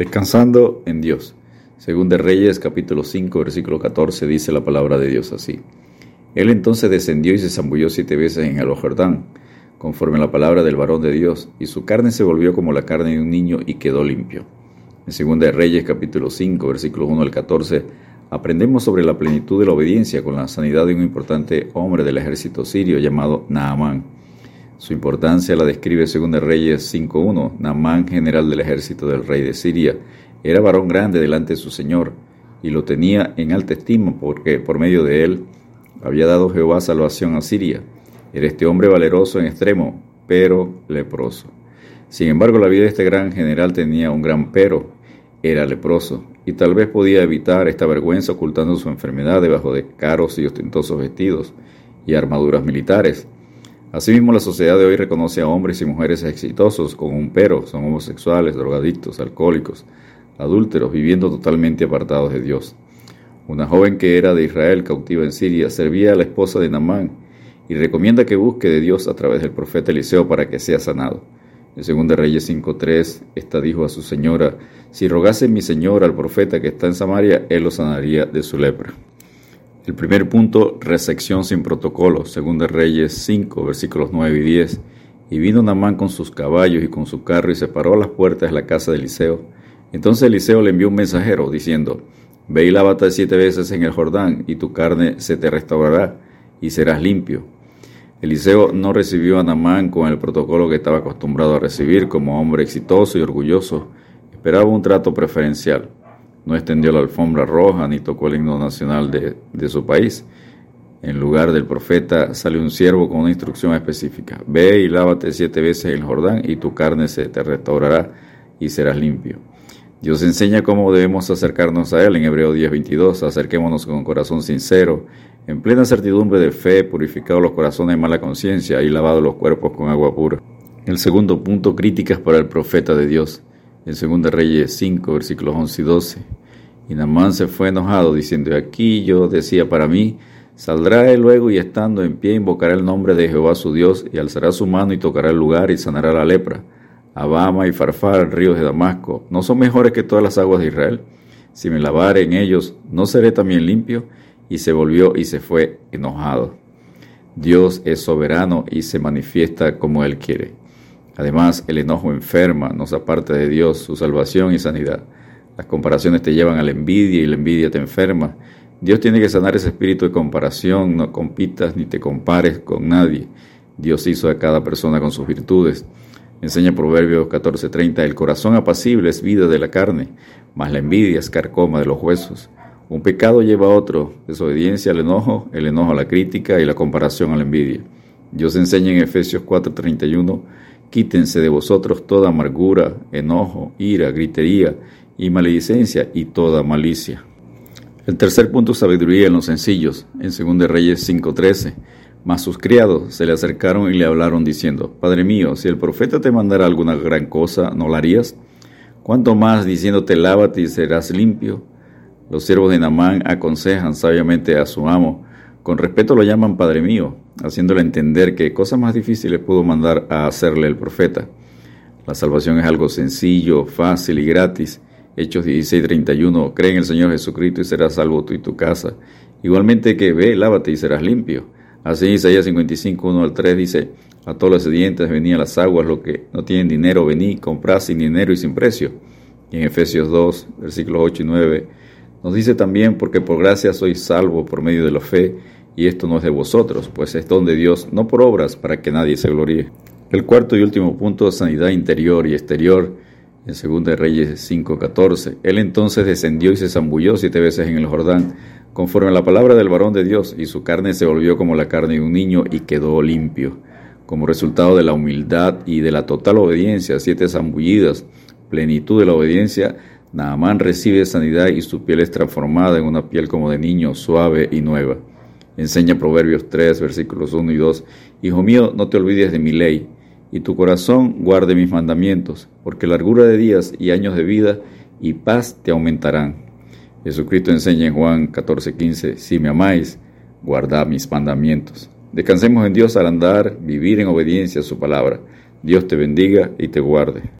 Descansando en Dios. Según de Reyes capítulo 5 versículo 14 dice la palabra de Dios así. Él entonces descendió y se zambulló siete veces en el Jordán, conforme a la palabra del varón de Dios, y su carne se volvió como la carne de un niño y quedó limpio. En Segunda de Reyes capítulo 5 versículo 1 al 14 aprendemos sobre la plenitud de la obediencia con la sanidad de un importante hombre del ejército sirio llamado Naamán. Su importancia la describe según Reyes 5.1. Namán, general del ejército del rey de Siria, era varón grande delante de su señor, y lo tenía en alta estima porque por medio de él había dado Jehová salvación a Siria. Era este hombre valeroso en extremo, pero leproso. Sin embargo, la vida de este gran general tenía un gran pero. Era leproso, y tal vez podía evitar esta vergüenza ocultando su enfermedad debajo de caros y ostentosos vestidos y armaduras militares. Asimismo, la sociedad de hoy reconoce a hombres y mujeres exitosos con un pero, son homosexuales, drogadictos, alcohólicos, adúlteros, viviendo totalmente apartados de Dios. Una joven que era de Israel, cautiva en Siria, servía a la esposa de Namán y recomienda que busque de Dios a través del profeta Eliseo para que sea sanado. En 2 Reyes 5.3, esta dijo a su señora, si rogase mi señor al profeta que está en Samaria, él lo sanaría de su lepra. El primer punto, recepción sin protocolo, según de Reyes 5, versículos 9 y 10. Y vino Namán con sus caballos y con su carro y se paró a las puertas de la casa de Eliseo. Entonces Eliseo le envió un mensajero diciendo, Ve y lávate siete veces en el Jordán, y tu carne se te restaurará, y serás limpio. Eliseo no recibió a Namán con el protocolo que estaba acostumbrado a recibir como hombre exitoso y orgulloso. Esperaba un trato preferencial no extendió la alfombra roja ni tocó el himno nacional de, su país. En lugar del profeta salió un siervo con una instrucción específica. Ve y lávate siete veces el Jordán y tu carne se te restaurará y serás limpio. Dios enseña cómo debemos acercarnos a Él en Hebreo 10:22. Acerquémonos con corazón sincero, en plena certidumbre de fe, purificados los corazones de mala conciencia y lavados los cuerpos con agua pura. El segundo punto, críticas para el profeta de Dios en 2 Reyes 5, versículos 11 y 12. Y Namán se fue enojado, diciendo, aquí yo decía para mí, saldrá él luego y estando en pie invocará el nombre de Jehová su Dios, y alzará su mano y tocará el lugar y sanará la lepra. Abama y Farfar, ríos de Damasco, ¿no son mejores que todas las aguas de Israel? Si me lavare en ellos, ¿no seré también limpio? Y se volvió y se fue enojado. Dios es soberano y se manifiesta como Él quiere. Además, el enojo enferma, nos aparta de Dios, su salvación y sanidad. Las comparaciones te llevan a la envidia y la envidia te enferma. Dios tiene que sanar ese espíritu de comparación, no compitas ni te compares con nadie. Dios hizo a cada persona con sus virtudes. Enseña Proverbios 14:30, el corazón apacible es vida de la carne, mas la envidia es carcoma de los huesos. Un pecado lleva a otro, desobediencia al enojo, el enojo a la crítica y la comparación a la envidia. Dios enseña en Efesios 4:31, Quítense de vosotros toda amargura, enojo, ira, gritería y maledicencia y toda malicia. El tercer punto, sabiduría en los sencillos, en 2 Reyes 5:13. Mas sus criados se le acercaron y le hablaron diciendo, Padre mío, si el profeta te mandara alguna gran cosa, ¿no la harías? ¿Cuánto más diciéndote lávate y serás limpio? Los siervos de Namán aconsejan sabiamente a su amo, con respeto lo llaman Padre mío, haciéndole entender que cosas más difíciles pudo mandar a hacerle el profeta. La salvación es algo sencillo, fácil y gratis. Hechos 16:31, cree en el Señor Jesucristo y serás salvo tú y tu casa. Igualmente que ve, lávate y serás limpio. Así Isaías 55, 1 al 3 dice, a todos los sedientes venían las aguas, los que no tienen dinero, vení, comprad sin dinero y sin precio. Y en Efesios 2, versículos 8 y 9, nos dice también, porque por gracia sois salvo por medio de la fe, y esto no es de vosotros, pues es don de Dios, no por obras, para que nadie se gloríe. El cuarto y último punto, sanidad interior y exterior, en 2 Reyes 5:14. Él entonces descendió y se zambulló siete veces en el Jordán, conforme a la palabra del varón de Dios, y su carne se volvió como la carne de un niño y quedó limpio. Como resultado de la humildad y de la total obediencia, siete zambullidas, plenitud de la obediencia, Naamán recibe sanidad y su piel es transformada en una piel como de niño, suave y nueva. Enseña Proverbios 3, versículos 1 y 2. Hijo mío, no te olvides de mi ley, y tu corazón guarde mis mandamientos, porque largura de días y años de vida y paz te aumentarán. Jesucristo enseña en Juan 14, 15, si me amáis, guardad mis mandamientos. Descansemos en Dios al andar, vivir en obediencia a su palabra. Dios te bendiga y te guarde.